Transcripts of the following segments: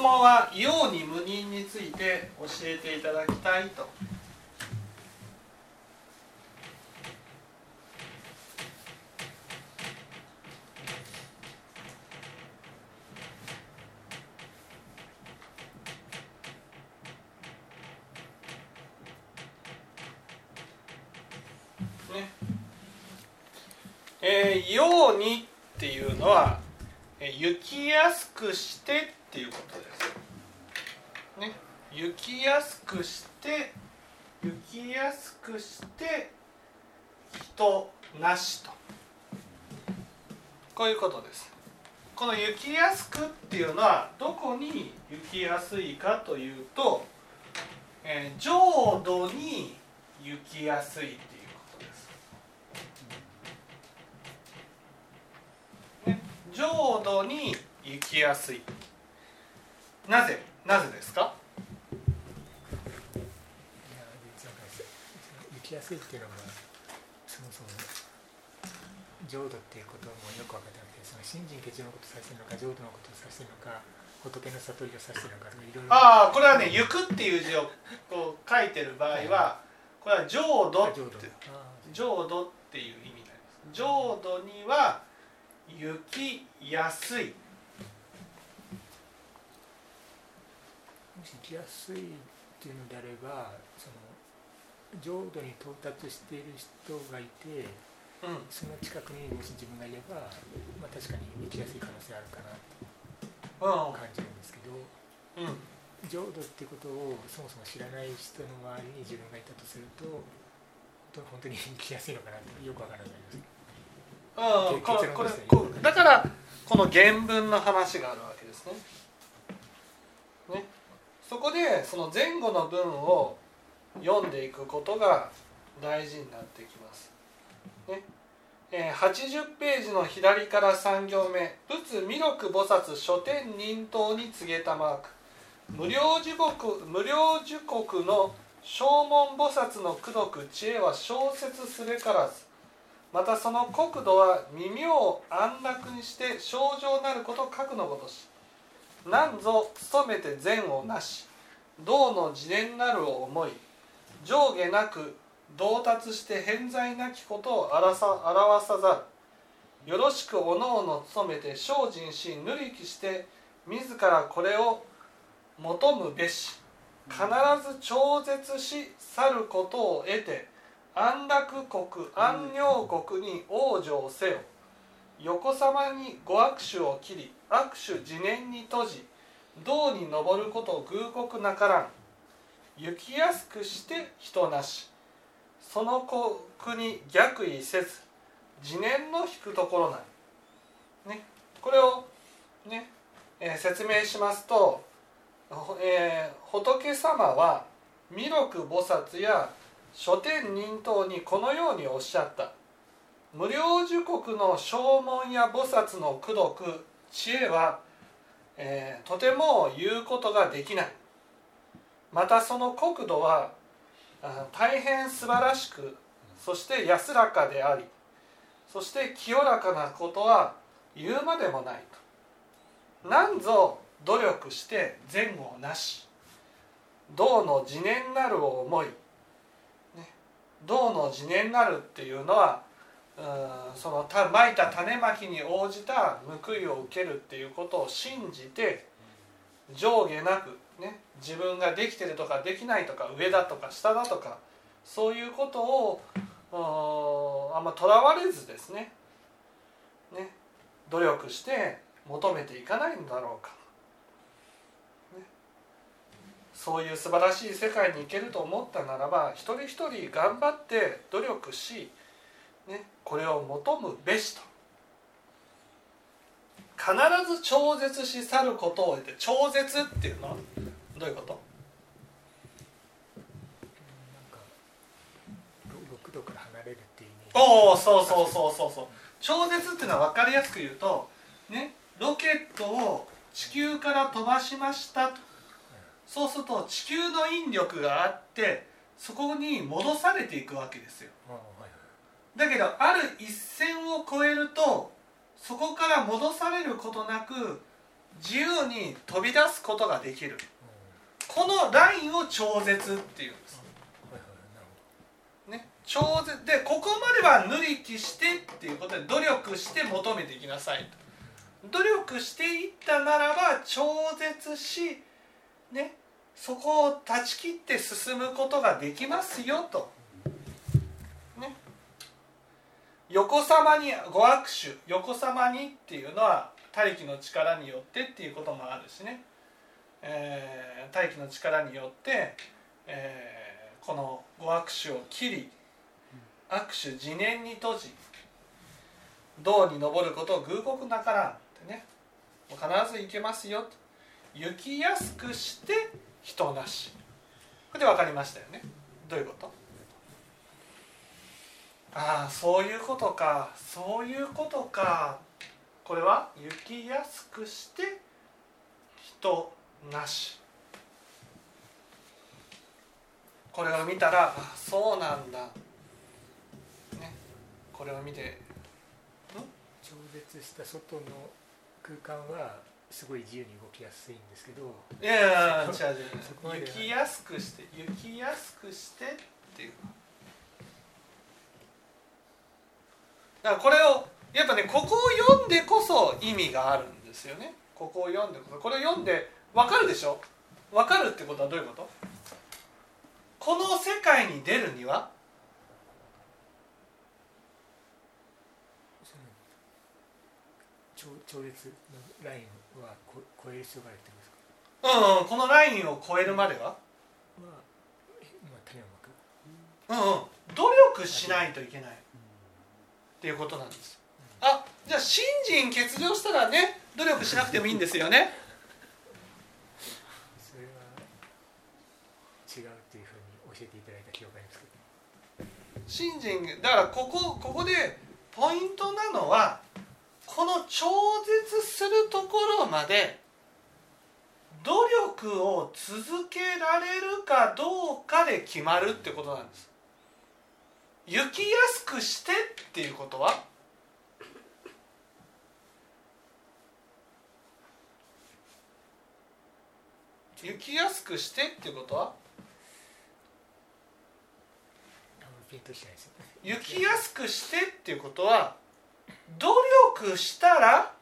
問は「用に無人」について教えていただきたいと。ねえー、陽にっていうのは行きやすくしてっていうことです。ね、行きやすくして行きやすくして人なしとこういうことです。この行きやすくっていうのはどこに行きやすいかというと、えー、浄土に行きやすいっていうことです。ね、浄土に行きやすい。なぜなぜですか？行きやすいっていうのがそもそも浄土っていうこともよく分かってなくてその信心結のことを指してるのか浄土のことを指してるのか仏の悟りを指してるのかいろいろ。ああこれはね「行く」っていう字をこう書いてる場合はこれは浄土って浄土。っていう意味になります。浄土には行きやすい。もし行きやすいっていうのであればその浄土に到達している人がいてうん。その近くにもし自分がいれば、まあ、確かに行きやすい可能性あるかなうと感じるんですけどんうん。浄土ってことをそもそも知らない人の周りに自分がいたとすると本当に行きやすいのかなってよくわからないです。うん。これこだからこの原文の話があるわけですね。ね。そこでその前後の文を読んでいくことが大事になってきます。ねえ80ページの左から3行目「仏弥勒菩薩書店忍頭に告げたマーク」無料時刻無料時刻の正門菩薩の功徳知恵は小説すべからず。またその国土は耳を安楽にして症状なること核のごとし。何ぞ努めて善をなし。道の自念なるを思い。上下なく到達して偏在なきことを表さ表さざる。よろしくおのおの努めて精進しぬりきして自らこれを求むべし。必ず超絶し去ることを得て安楽国安寧国に往生せよ。横さまにご握手を切り握手自念に閉じ道に登ること偶刻なからん。行きやすくして人なし。その国逆位せず自念の引くところなり、ね、これをね、えー説明しますと、えー仏様は弥勒菩薩や書店忍等にこのようにおっしゃった。無料寿国の正門や菩薩の功徳知恵は、えーとても言うことができない。またその国土は大変素晴らしくそして安らかでありそして清らかなことは言うまでもないと。なんぞ努力して善をなし道の自念なるを思い、ね、道の自念なるっていうのはうんそのたまいた種まきに応じた報いを受けるっていうことを信じて上下なく、ね、自分ができてるとかできないとか上だとか下だとかそういうことをあんまとらわれずですねね努力して求めていかないんだろうか、ね、そういう素晴らしい世界に行けると思ったならば一人一人頑張って努力し、ね、これを求むべしと。必ず超絶し去ることを得て超絶っていうのどういうことなんか六度から離れるっていう意味おおそうそうそうそうそう。超絶っていうのは分かりやすく言うとねロケットを地球から飛ばしました。とそうすると地球の引力があってそこに戻されていくわけですよ。だけどある一線を越えるとそこから戻されることなく自由に飛び出すことができるこのラインを超絶っていうんです。ね、超絶。でここまでは塗り気してっていうことで努力して求めていきなさいと。努力していったならば超絶し、ね、そこを断ち切って進むことができますよと、ね、横さまにご握手。横さまにっていうのは大気の力によってっていうこともあるしね、えー大気の力によって、えーこのご握手を切り握手自念に閉じ道に登ることを偶刻なからんってね。必ず行けますよと。行きやすくして人なし。これで分かりましたよね。どういうこと？ああそういうことか。そういうことか。これは行きやすくして人なし。これを見たらあそうなんだ。ね。これを見て超絶した外の空間はすごい自由に動きやすいんですけどいやいやいや違う違う行きやすくして行きやすくしてっていう。だからこれをやっぱねここを読んでこそ意味があるんですよね。ここを読んでこれを読んで分かるでしょ？分かるってことはどういうこと？この世界に出るには？超超絶のラインはこ超える必要があるってことですか？うん、うん、このラインを超えるまでは？まあうんうん。努力しないといけないっていうことなんです。あじゃあ信心欠如したらね努力しなくてもいいんですよねそれは違うっていうふうに教えていただいた記憶があります。けど信心だからここここでポイントなのはこの超絶するところまで努力を続けられるかどうかで決まるってことなんです。行きやすくしてっていうことは？行きやすくしてっていうことはあんまりピンとしないですよ。ね行きやすくしてっていうことは努力したら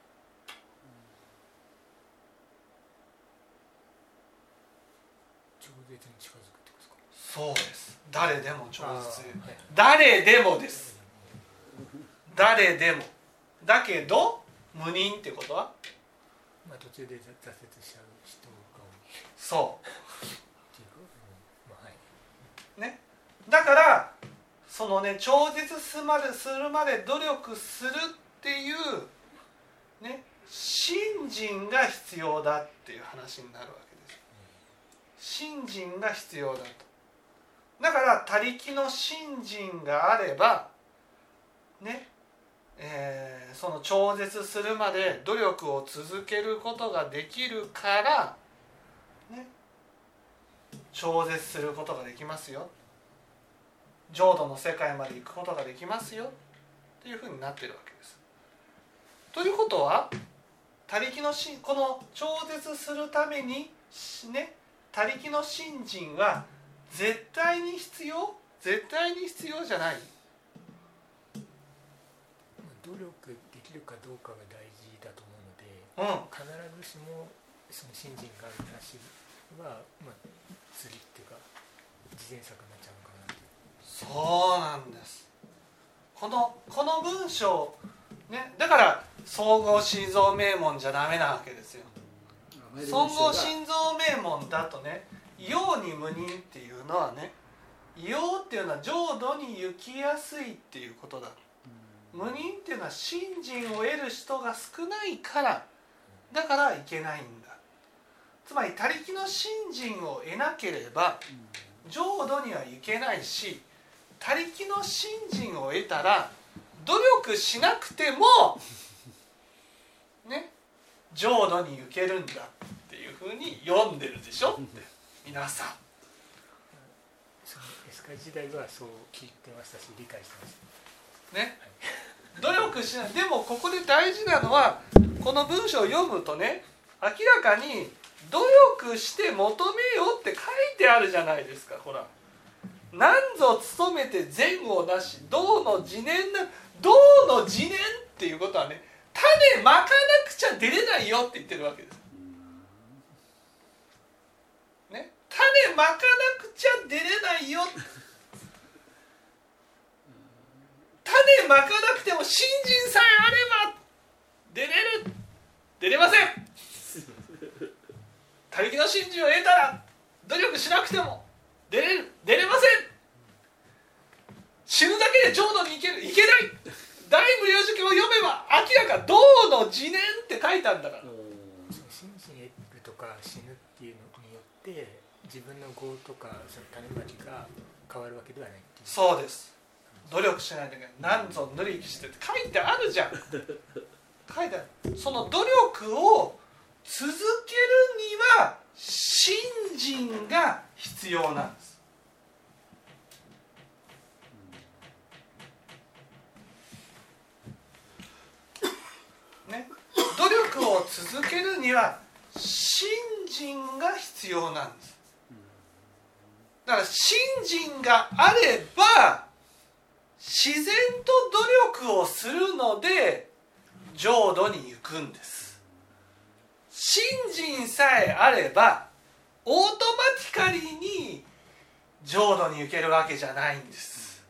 超絶に近づくってことですか？そうです。誰でも超絶誰でもです。誰でも。だけど無人ってことはまあ途中で挫挫折しちゃう人が多い。そう。ね。だからそのね超絶すまでするまで努力するっていうね信心が必要だっていう話になるわけです。信心が必要だと。だから他力の信心があればねえーその超絶するまで努力を続けることができるからね超絶することができますよ。浄土の世界まで行くことができますよ。っていうふうになってるわけです。ということは他力のしこの超絶するためにしね他力の信心は絶対に必要絶対に必要じゃない。まあ努力できるかどうかが大事だと思うのでうん。必ずしもその信心があるなしは、まあ、釣りっていうか自然作になっちゃうそうなんです。このこの文章ねだから総合心臓名門じゃダメなわけですよ。総合心臓名門だとね「陽に無人」っていうのはね「陽」っていうのは浄土に行きやすいっていうことだ。無人っていうのは信心を得る人が少ないからだからいけないんだ。つまり他力の信心を得なければ浄土には行けないし他力の信心を得たら努力しなくてもね浄土に行けるんだっていうふうに読んでるでしょ？って皆さん。エスカ時代はそう聞いてましたし理解してました。ね。努力しない。でもここで大事なのはこの文章を読むとね明らかに努力して求めようって書いてあるじゃないですかほら「何ぞ努めて善をなし道の自念な道の自念」っていうことはね種まかなくちゃ出れないよって言ってるわけです。ね、種まかなくちゃ出れないよ。種まかなくても信心さえあれば出れる。出れません。他力の信心を得たら努力しなくても。出れる出れません。死ぬだけで浄土に行ける行けない。大無量寿経を読めば明らか道の自念って書いたんだから。心身得るとか死ぬっていうのによって自分の業とかその種まきが変わるわけではない。そうです。努力しないといけない。何ぞ塗りきしてって。書いてあるじゃん。書いてある。その努力を続けるには信心が必要なんです。ね。努力を続けるには信心が必要なんです。だから信心があれば自然と努力をするので浄土に行くんです。信心さえあればオートマティカリに浄土に行けるわけじゃないんです。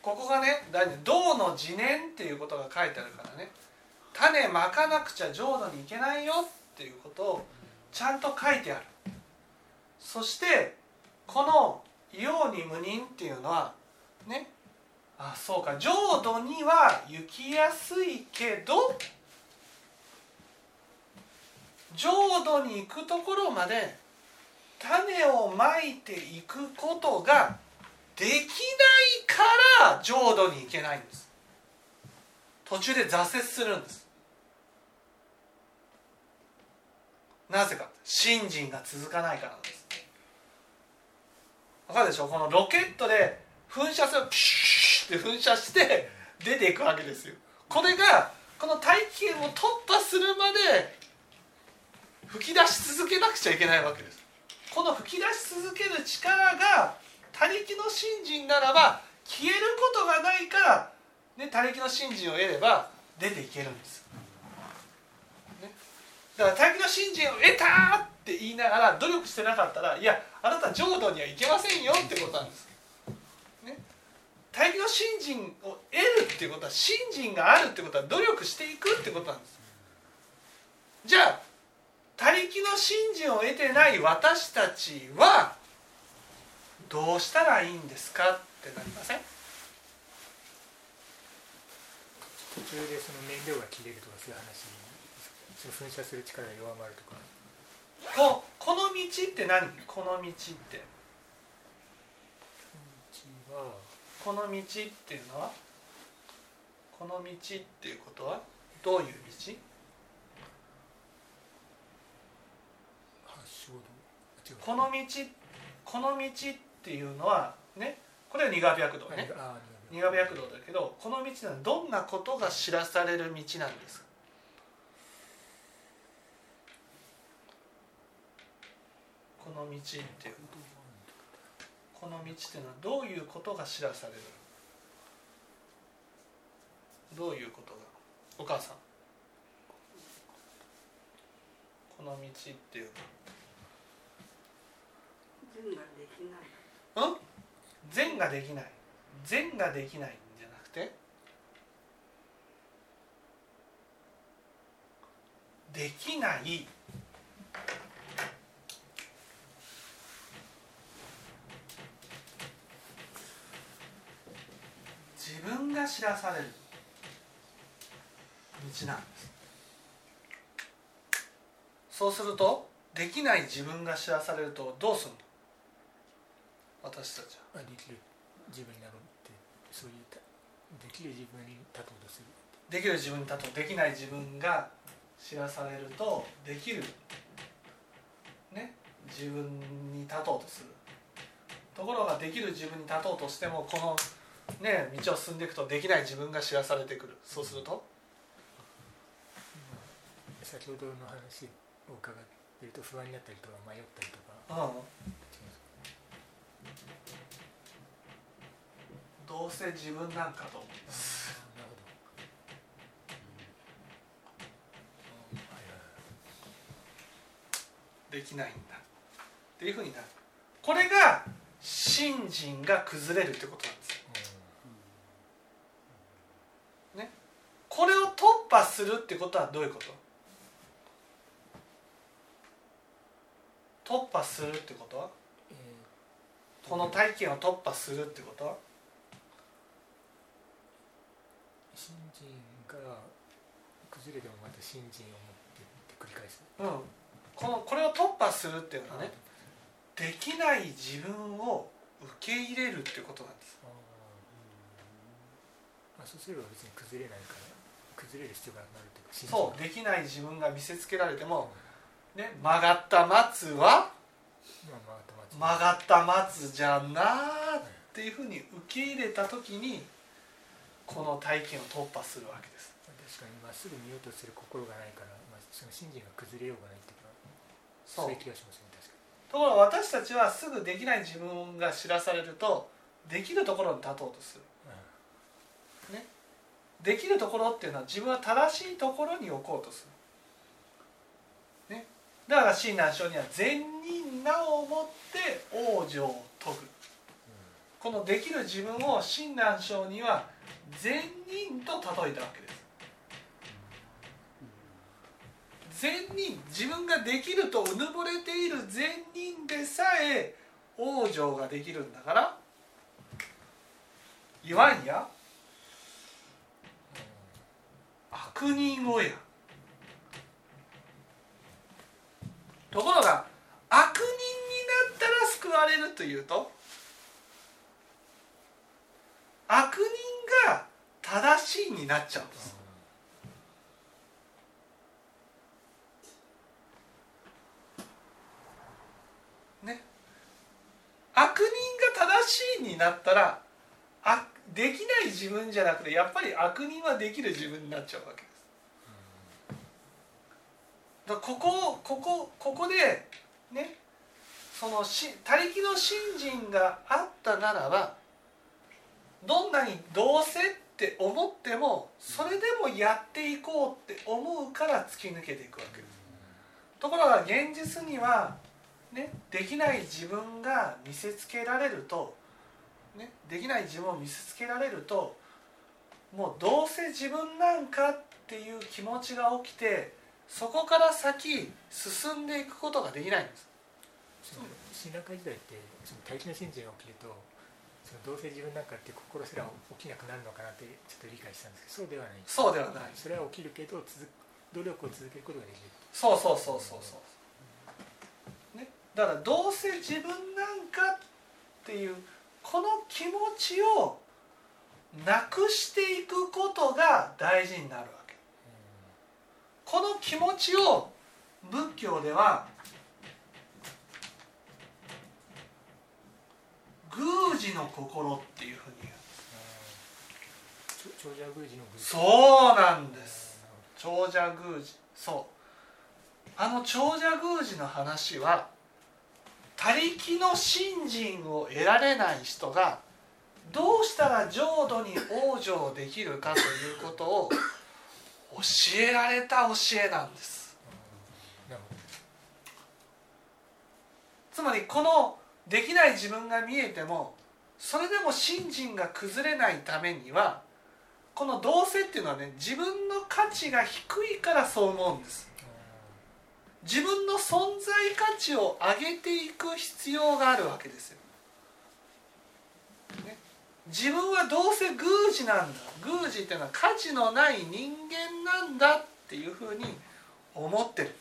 ここがね道の自念っていうことが書いてあるからね。種まかなくちゃ浄土に行けないよっていうことをちゃんと書いてある。そしてこの「陽に無人」っていうのはねあそうか。浄土には行きやすいけど浄土に行くところまで種をまいていくことができないから浄土に行けないんです。途中で挫折するんです。なぜか。信心が続かないからなんですわかるでしょ？このロケットで噴射する。ピシューって噴射して出ていくわけですよ。これがこの大気圏を突破するまで吹き出し続けなくちゃいけないわけです。この吹き出し続ける力が他力の信心ならば消えることがないから、ね、他力の信心を得れば出ていけるんです、ね、だから他力の信心を得たって言いながら努力してなかったらいやあなた浄土には行けませんよってことなんです。ね、大気の信心を得るっていうことは信心があるってことは努力していくってことなんです。じゃあ他力の信心を得てない私たちはどうしたらいいんですかってなりません？途中でその燃料が切れるとかそういう話その噴射する力が弱まるとか。ここの道って何？この道って。うちはこの道っていうのは？この道っていうことは？どういう道？発祥度あ違う。この道この道っていうのはね？これは二河白道ね。あ二河白道。だけどこの道はどんなことが知らされる道なんですか？この道っていうこの道っていうのはどういうことが知らされるどういうことが？お母さん。この道っていう善ができない。のうん？善ができない。善ができないんじゃなくて？できない知らされる。道なんです。そうするとできない自分が知らされるとどうするの？私たちは。あできる自分になろうってそういうた。できる自分に立とうとするできる自分に立とう。できない自分が知らされるとできる。ね？自分に立とうとする。ところができる自分に立とうとしてもこのね道を進んでいくとできない自分が知らされてくる。そうすると？先ほどの話を伺ってると不安になったりとか迷ったりとか。うん。どうせ自分なんかと思いますできないんだ。っていうふうになる。これが信心が崩れるってことなんですよこれを突破するってことはどういうこと？突破するってこと？はえーこの体験を突破するってこと？は信心が崩れてもまた信心を持って繰り返す。うん。このこれを突破するっていうのはねできない自分を受け入れるってことなんです。あー。あそうすれば別に崩れないから崩れる必要がなるというかそうできない自分が見せつけられても、ね、曲がった松は曲がった松。じゃなーっていうふうに受け入れた時にこの体験を突破するわけです。確かにまっすぐ見ようとする心がないから、まあ、その信心が崩れようがないっていうかそう。いう気がしますね確かところが私たちはすぐできない自分が知らされるとできるところに立とうとする。に、できるところっていうのは自分は正しいところに置こうとする、ね、だから親鸞聖には善人なをもって往生を説ぐこのできる自分を親鸞聖には善人と例えたわけです。善人自分ができるとうぬぼれている善人でさえ往生ができるんだから言わんや悪人をや。ところが悪人になったら救われるというと悪人が正しいになっちゃうんです。悪人が正しいになったらあできない自分じゃなくてやっぱり悪人はできる自分になっちゃうわけです。だからここここここでねそのし他力の信心があったならばどんなにどうせって思ってもそれでもやっていこうって思うから突き抜けていくわけです。ところが現実にはねできない自分が見せつけられるとねできない自分を見せつけられるともうどうせ自分なんかっていう気持ちが起きてそこから先進んでいくことができないんです。その信楽会時代ってその大気の信心が起きるとそのどうせ自分なんかって心すら起きなくなるのかなってちょっと理解したんですけどそうではない。そうではない。それは起きるけど続努力を続けることができる。そうそうそうそうそう、ね、だからどうせ自分なんかっていうこの気持ちをなくしていくことが大事になるわけ。この気持ちを仏教では宮司の心っていうふうに言う。そうなんです。長者宮司そう。あの長者宮司の話は他力の信心を得られない人がどうしたら浄土に往生できるかということを教えられた教えなんです。つまりこのできない自分が見えてもそれでも信心が崩れないためにはこのどうせっていうのはね自分の価値が低いからそう思うんです。自分の存在価値を上げていく必要があるわけですよ。ね、自分はどうせ宮司なんだ宮司っていうのは価値のない人間なんだっていうふうに思ってる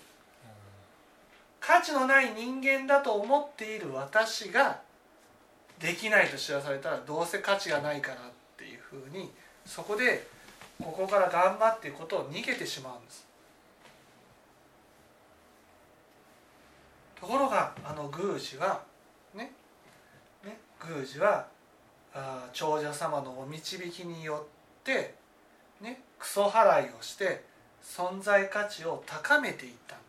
価値のない人間だと思っている私ができないと知らされたらどうせ価値がないからっていうふうにそこでここから頑張っていくことを逃げてしまうんです。ところがあの宮司はねね宮司はあ長者様のお導きによってねクソ払いをして存在価値を高めていったんで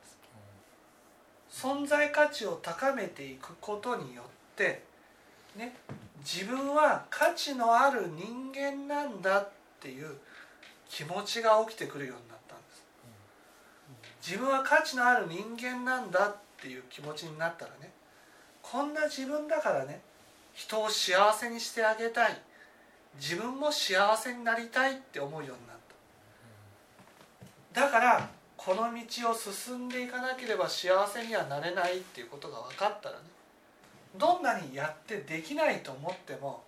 す。存在価値を高めていくことによってね自分は価値のある人間なんだっていう気持ちが起きてくるようになったんです。自分は価値のある人間なんだっていう気持ちになったらねこんな自分だからね人を幸せにしてあげたい自分も幸せになりたいって思うようになった。だからこの道を進んでいかなければ幸せにはなれないっていうことが分かったらねどんなにやってできないと思っても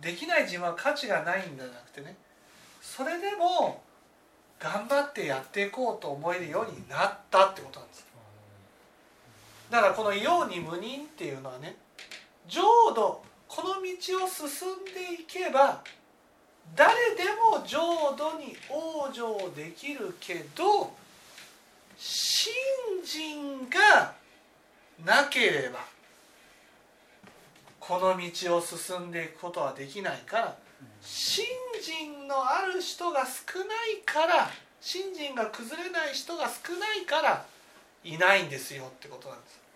できない自分は価値がないんじゃなくてねそれでも頑張ってやっていこうと思えるようになったってことなんです。だからこの「用に無人」っていうのはね浄土この道を進んでいけば誰でも浄土に往生できるけど信心がなければこの道を進んでいくことはできないから信心のある人が少ないから信心が崩れない人が少ないからいないんですよってことなんです。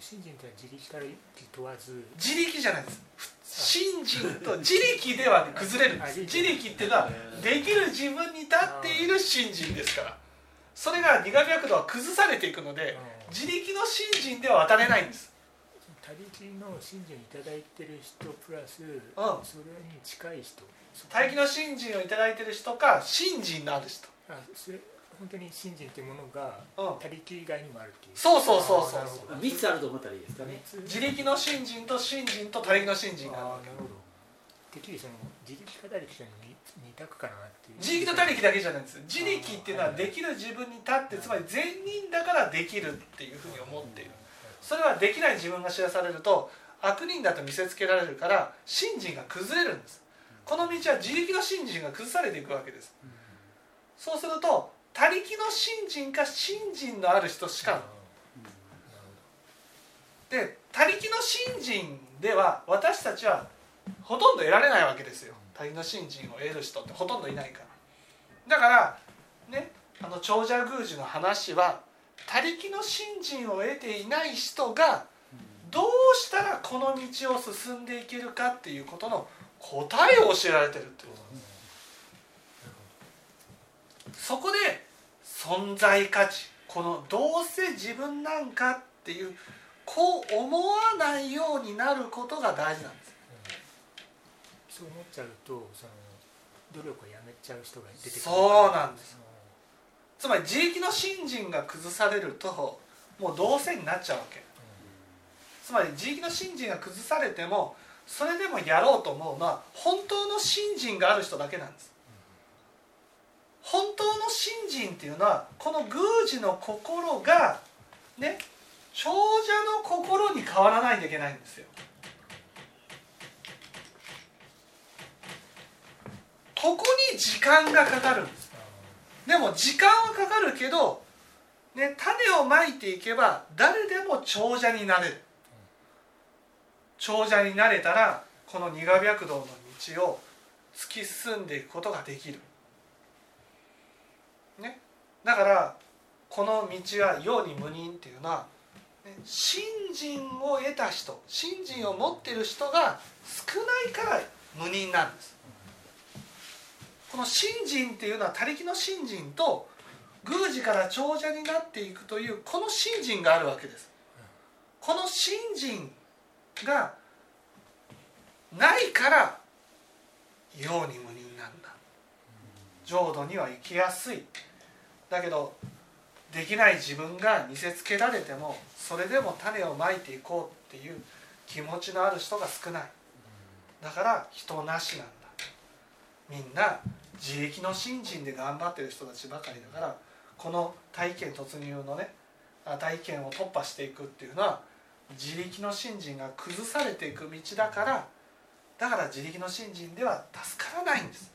信心というのは自力から問わず自力じゃないです信心と自力では崩れるん。です自力っていうのはできる自分に立っている信心ですからそれが苦白度は崩されていくので自力の信心では渡れないん。です他力の信心をいただいてる人プラス、ん。それに近い人大気の信心をいただいてる人か信心のある人あそれ本当に信心というものがうん。他力以外にもあるっていう。そうそうそうそう。あーなるほど。3つあると思ったらいいですかね。自力の信心と信心と他力の信心がある。わけああなるほど。てっきりその自力か他力かなっていう。自力と他力だけじゃないんです。自力っていうのはできる自分に立ってつまり善人だからできるっていうふうに思っている。それはできない自分が知らされると悪人だと見せつけられるから信心が崩れるんです。この道は自力の信心が崩されていくわけです。そうすると他力の信心か信心のある人しかで他力の信心では私たちはほとんど得られないわけですよ。他力の信心を得る人ってほとんどいないから。だからねあの長者宮司の話は他力の信心を得ていない人がどうしたらこの道を進んでいけるかっていうことの答えを教えられてるってことなんですそこで存在価値このどうせ自分なんかっていうこう思わないようになることが大事なんです。そう思っちゃうとその努力をやめちゃう人が出てくる。そうなんです。つまり自力の信心が崩されるともうどうせになっちゃうわけ。つまり自力の信心が崩されてもそれでもやろうと思うのは本当の信心がある人だけなんです本当の信心っていうのはこの宮司の心がね長者の心に変わらないといけないんですよ。ここに時間がかかるんです。でも時間はかかるけど、ね、種をまいていけば誰でも長者になれる。長者になれたらこの苦白道の道を突き進んでいくことができる、だからこの道は世に無人っていうのは、信心を得た人信心を持ってる人が少ないから無人なんです。この信心っていうのは他力の信心と宮司から長者になっていくというこの信心があるわけです。この信心がないから世に無人なんだ。浄土には行きやすい。だけどできない自分が見せつけられてもそれでも種をまいていこうっていう気持ちのある人が少ない。だから人なしなんだ。みんな自力の信心で頑張ってる人たちばかりだからこの体験突入のねあ体験を突破していくっていうのは自力の信心が崩されていく道だからだから自力の信心では助からないんです。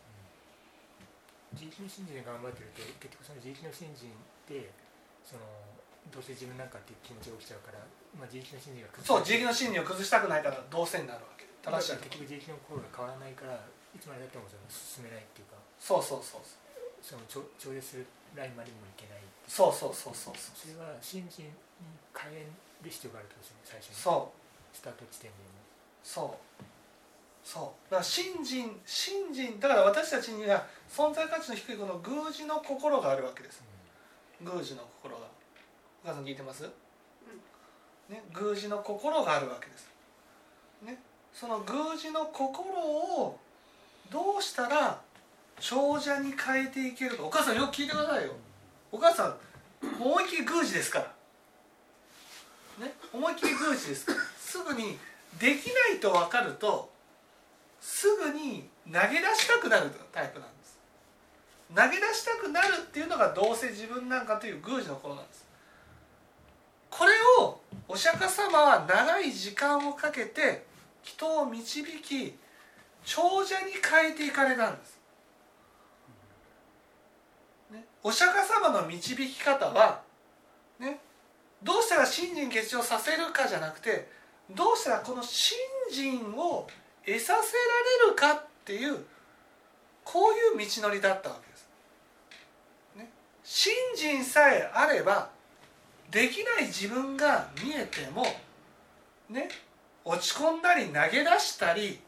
自力の信心で頑張ってると結局その自力の信心でそのどうせ自分なんかっていう気持ちが起きちゃうから、まあ、自力の信心が崩そう自力の信心を崩したくないからどうせになるわけ。正しい。結局自力の心が変わらないからいつまでたってもその進めないっていうか。そうそうそうその超超越するラインまでもいけないそうそうそうそうそう。それは信心に変える必要があるってことですね最初に。そう。スタート地点でも。そうそう。だから信心信心。だから私たちには存在価値の低いこの宮司の心があるわけです。宮司の心が。お母さん聞いてます、ね、宮司の心があるわけです、ね、その宮司の心をどうしたら長者に変えていけるか。お母さんよく聞いてくださいよ。お母さん思いっきり宮司ですから。ね？思いっきり宮司ですから。すぐにできないと分かるとすぐに投げ出したくなるタイプなんです。投げ出したくなるっていうのがどうせ自分なんかという宮司の頃なんです。これをお釈迦様は長い時間をかけて人を導き長者に変えていかれたんです、ね、お釈迦様の導き方はねどうしたら信心結晶させるかじゃなくてどうしたらこの信心を得させられるかっていうこういう道のりだったわけです。ね、信心さえあればできない自分が見えてもね落ち込んだり投げ出したり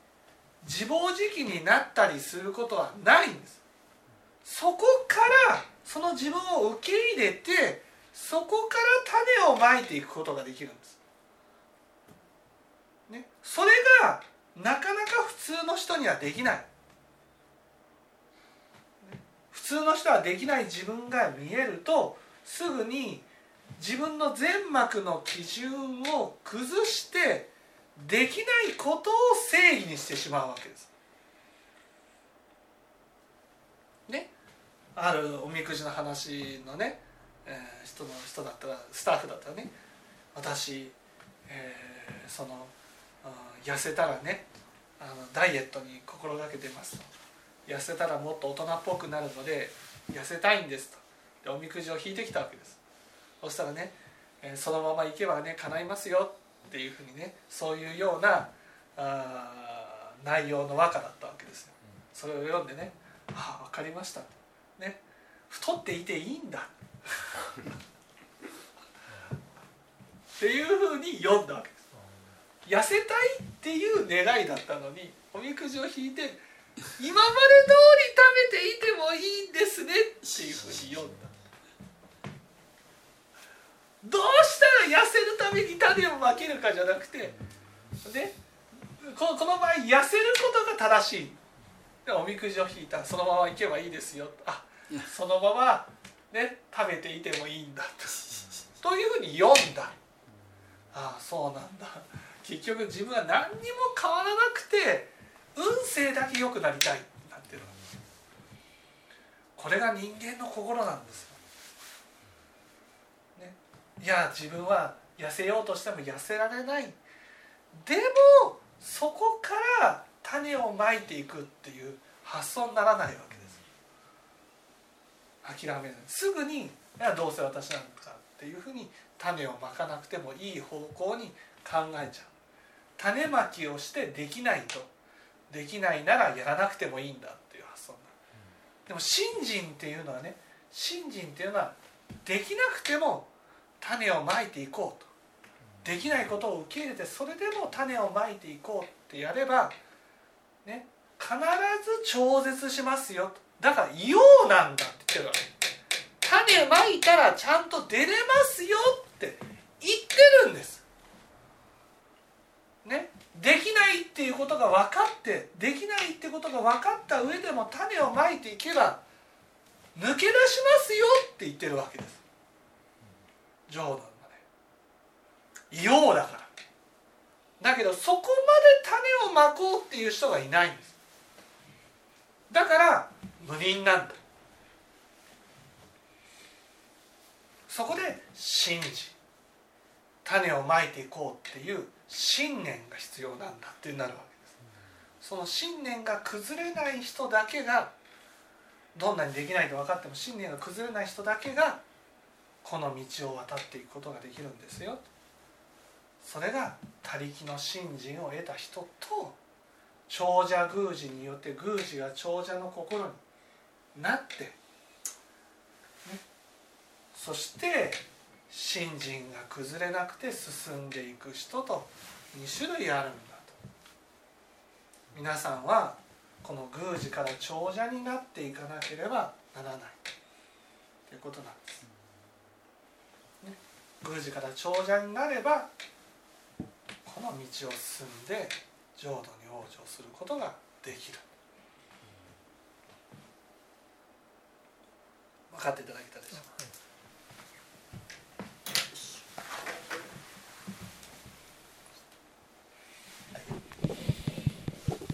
自暴自棄になったりすることはないんです。そこからその自分を受け入れてそこから種をまいていくことができるんです。ね、それがなかなか普通の人にはできない普通の人はできない自分が見えるとすぐに自分の全膜の基準を崩してできないことを正義にしてしまうわけです。ね？あるおみくじの話のね、えー、人の人だったらスタッフだったらね私、えー、その痩せたらねあのダイエットに心がけてますと。痩せたらもっと大人っぽくなるので痩せたいんですと。でおみくじを引いてきたわけです。そしたらね、えー、そのまま行けばね叶いますよっていうふうにねそういうようなあ内容の和歌だったわけですよ。それを読んでね「ああ分かりました」ね。太っていていいんだ。っていうふうに読んだわけです痩せたいっていう願いだったのにおみくじを引いて今まで通り食べていてもいいんですねっていうふうに読んだ。どうしたら痩せるために種をまけるかじゃなくてねこの場合痩せることが正しい。でおみくじを引いた。そのままいけばいいですよ。あそのままね食べていてもいいんだ。とというふうに読んだ。ああそうなんだ。結局自分は何にも変わらなくて運勢だけ良くなりたいなんていうのこれが人間の心なんですよ、ね、いや自分は痩せようとしても痩せられない。でもそこから種をまいていくっていう発想にならないわけです諦めない。すぐにどうせ私なんかっていうふうに種をまかなくてもいい方向に考えちゃう。種まきをしてできないと。できないならやらなくてもいいんだっていう発想なでも信心っていうのはね信心っていうのはできなくても種をまいていこうと。できないことを受け入れてそれでも種をまいていこうってやればね必ず超絶しますよ。だから「ようなんだ」って言ってるわけ。種まいたらちゃんと出れますよって言ってるんです。ねできないっていうことが分かってできないってことが分かった上でも種をまいていけば抜け出しますよって言ってるわけです。冗談まで異様だから。だけどそこまで種をまこうっていう人がいないんです。だから無人なんだ。そこで信じ。種をまいていこうっていう信念が必要なんだってなるわけです。その信念が崩れない人だけがどんなにできないと分かっても信念が崩れない人だけがこの道を渡っていくことができるんですよ。それが他力の信心を得た人と長者宮司によって宮司が長者の心になってそして信心が崩れなくて進んでいく人と2種類あるんだと。皆さんはこの宮司から長者になっていかなければならない。ということなんです、ね、宮司から長者になればこの道を進んで浄土に往生することができる。分かっていただけ